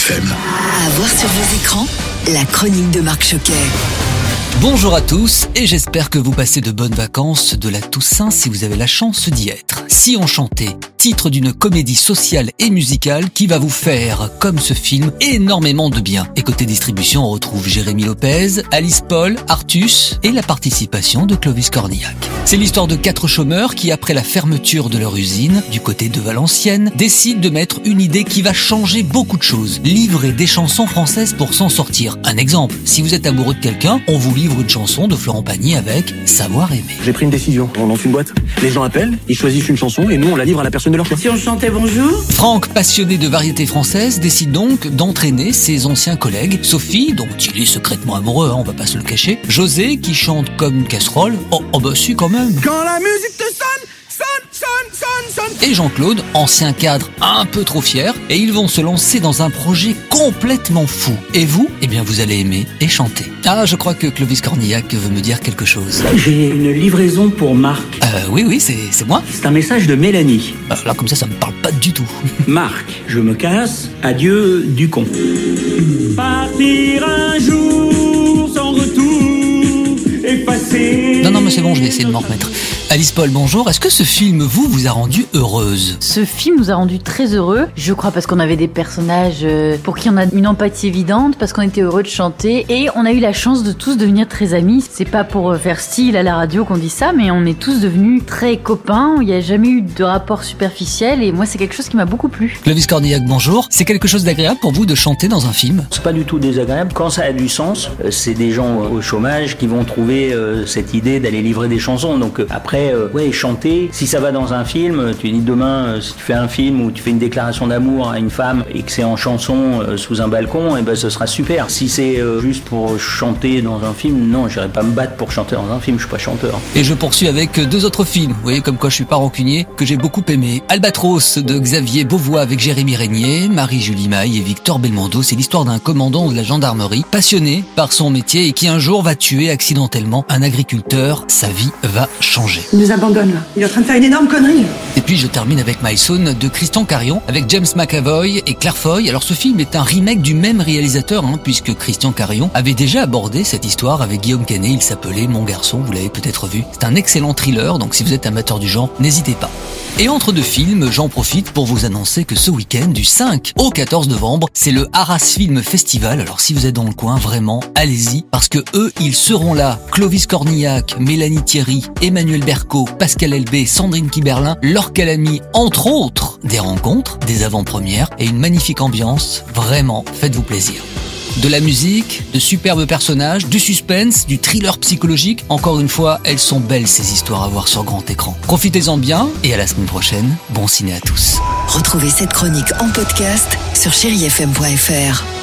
FM. À voir sur vos écrans, la chronique de Marc Choquet. Bonjour à tous et j'espère que vous passez de bonnes vacances de la Toussaint si vous avez la chance d'y être. Si on chantait, titre d'une comédie sociale et musicale qui va vous faire, comme ce film, énormément de bien. Et côté distribution, on retrouve Jérémy Lopez, Alice Paul, Artus et la participation de Clovis Cornillac. C'est l'histoire de quatre chômeurs qui, après la fermeture de leur usine, du côté de Valenciennes, décident de mettre une idée qui va changer beaucoup de choses. Livrer des chansons françaises pour s'en sortir. Un exemple, si vous êtes amoureux de quelqu'un, on vous livre une chanson de Florent Pagny avec Savoir aimer. J'ai pris une décision. On lance une boîte. Les gens appellent, ils choisissent une chanson et nous on la livre à la personne de leur choix. Si on chantait bonjour Franck, passionné de variété française, décide donc d'entraîner ses anciens collègues. Sophie, dont il est secrètement amoureux, hein, on va pas se le cacher. José, qui chante comme une casserole. Oh, oh bah si quand même. Quand la musique te sonne, Et Jean-Claude, ancien cadre un peu trop fier, et ils vont se lancer dans un projet complètement fou. Et vous, eh bien vous allez aimer et chanter. Ah, je crois que Clovis Cornillac veut me dire quelque chose. J'ai une livraison pour Marc. Euh, oui, oui, c'est c'est moi. C'est un message de Mélanie. Alors là, comme ça, ça me parle pas du tout. Marc, je me casse. Adieu du con. Partir un jour sans retour, effacer. Non, non, mais c'est bon, je vais essayer de m'en remettre. Alice Paul, bonjour. Est-ce que ce film, vous, vous a rendu heureuse Ce film nous a rendus très heureux, je crois parce qu'on avait des personnages euh, pour qui on a une empathie évidente, parce qu'on était heureux de chanter, et on a eu la chance de tous devenir très amis. C'est pas pour euh, faire style à la radio qu'on dit ça, mais on est tous devenus très copains, il n'y a jamais eu de rapport superficiel, et moi c'est quelque chose qui m'a beaucoup plu. Clovis Cornillac, bonjour. C'est quelque chose d'agréable pour vous de chanter dans un film? C'est pas du tout désagréable. Quand ça a du sens, euh, c'est des gens au chômage qui vont trouver cette idée d'aller livrer des chansons. Donc euh, après, euh, chanter, si ça va dans un film, tu dis demain, euh, si tu fais un film où tu fais une déclaration d'amour à une femme et que c'est en chanson euh, sous un balcon, et ben ce sera super. Si c'est euh, juste pour chanter dans un film, non, j'irai pas me battre pour chanter dans un film, je suis pas chanteur. Et je poursuis avec deux autres films. Vous voyez comme quoi je suis pas rancunier, que j'ai beaucoup aimé. Albatros de Xavier Beauvois avec Jérémy Régnier, Marie-Julie Maille et Victor Belmondo. C'est l'histoire d'un commandant de la gendarmerie, passionné par son métier et qui un jour va tuer accidentellement un agriculteur. Sa vie va changer. Il nous abandonne là. Il est en train de faire une énorme connerie. Et puis je termine avec My Son de Christian Carion avec James McAvoy et Claire Foy. Alors ce film est un remake du même réalisateur hein, puisque Christian Carion avait déjà abordé cette histoire avec Guillaume Canet. Il s'appelait Mon garçon, vous l'avez peut-être vu. C'est un excellent thriller, donc si vous êtes amateur du genre, n'hésitez pas. Et entre deux films, j'en profite pour vous annoncer que ce week-end, du 5 au 14 novembre, c'est le Arras Film Festival. Alors si vous êtes dans le coin, vraiment, allez-y, parce que eux, ils seront là. Clovis Cornillac, Mélanie Thierry, Emmanuel Berco, Pascal Elbé, Sandrine Kiberlin, Laure Calamy, entre autres, des rencontres, des avant-premières et une magnifique ambiance. Vraiment, faites-vous plaisir. De la musique, de superbes personnages, du suspense, du thriller psychologique. Encore une fois, elles sont belles ces histoires à voir sur grand écran. Profitez-en bien et à la semaine prochaine. Bon ciné à tous. Retrouvez cette chronique en podcast sur chérifm.fr.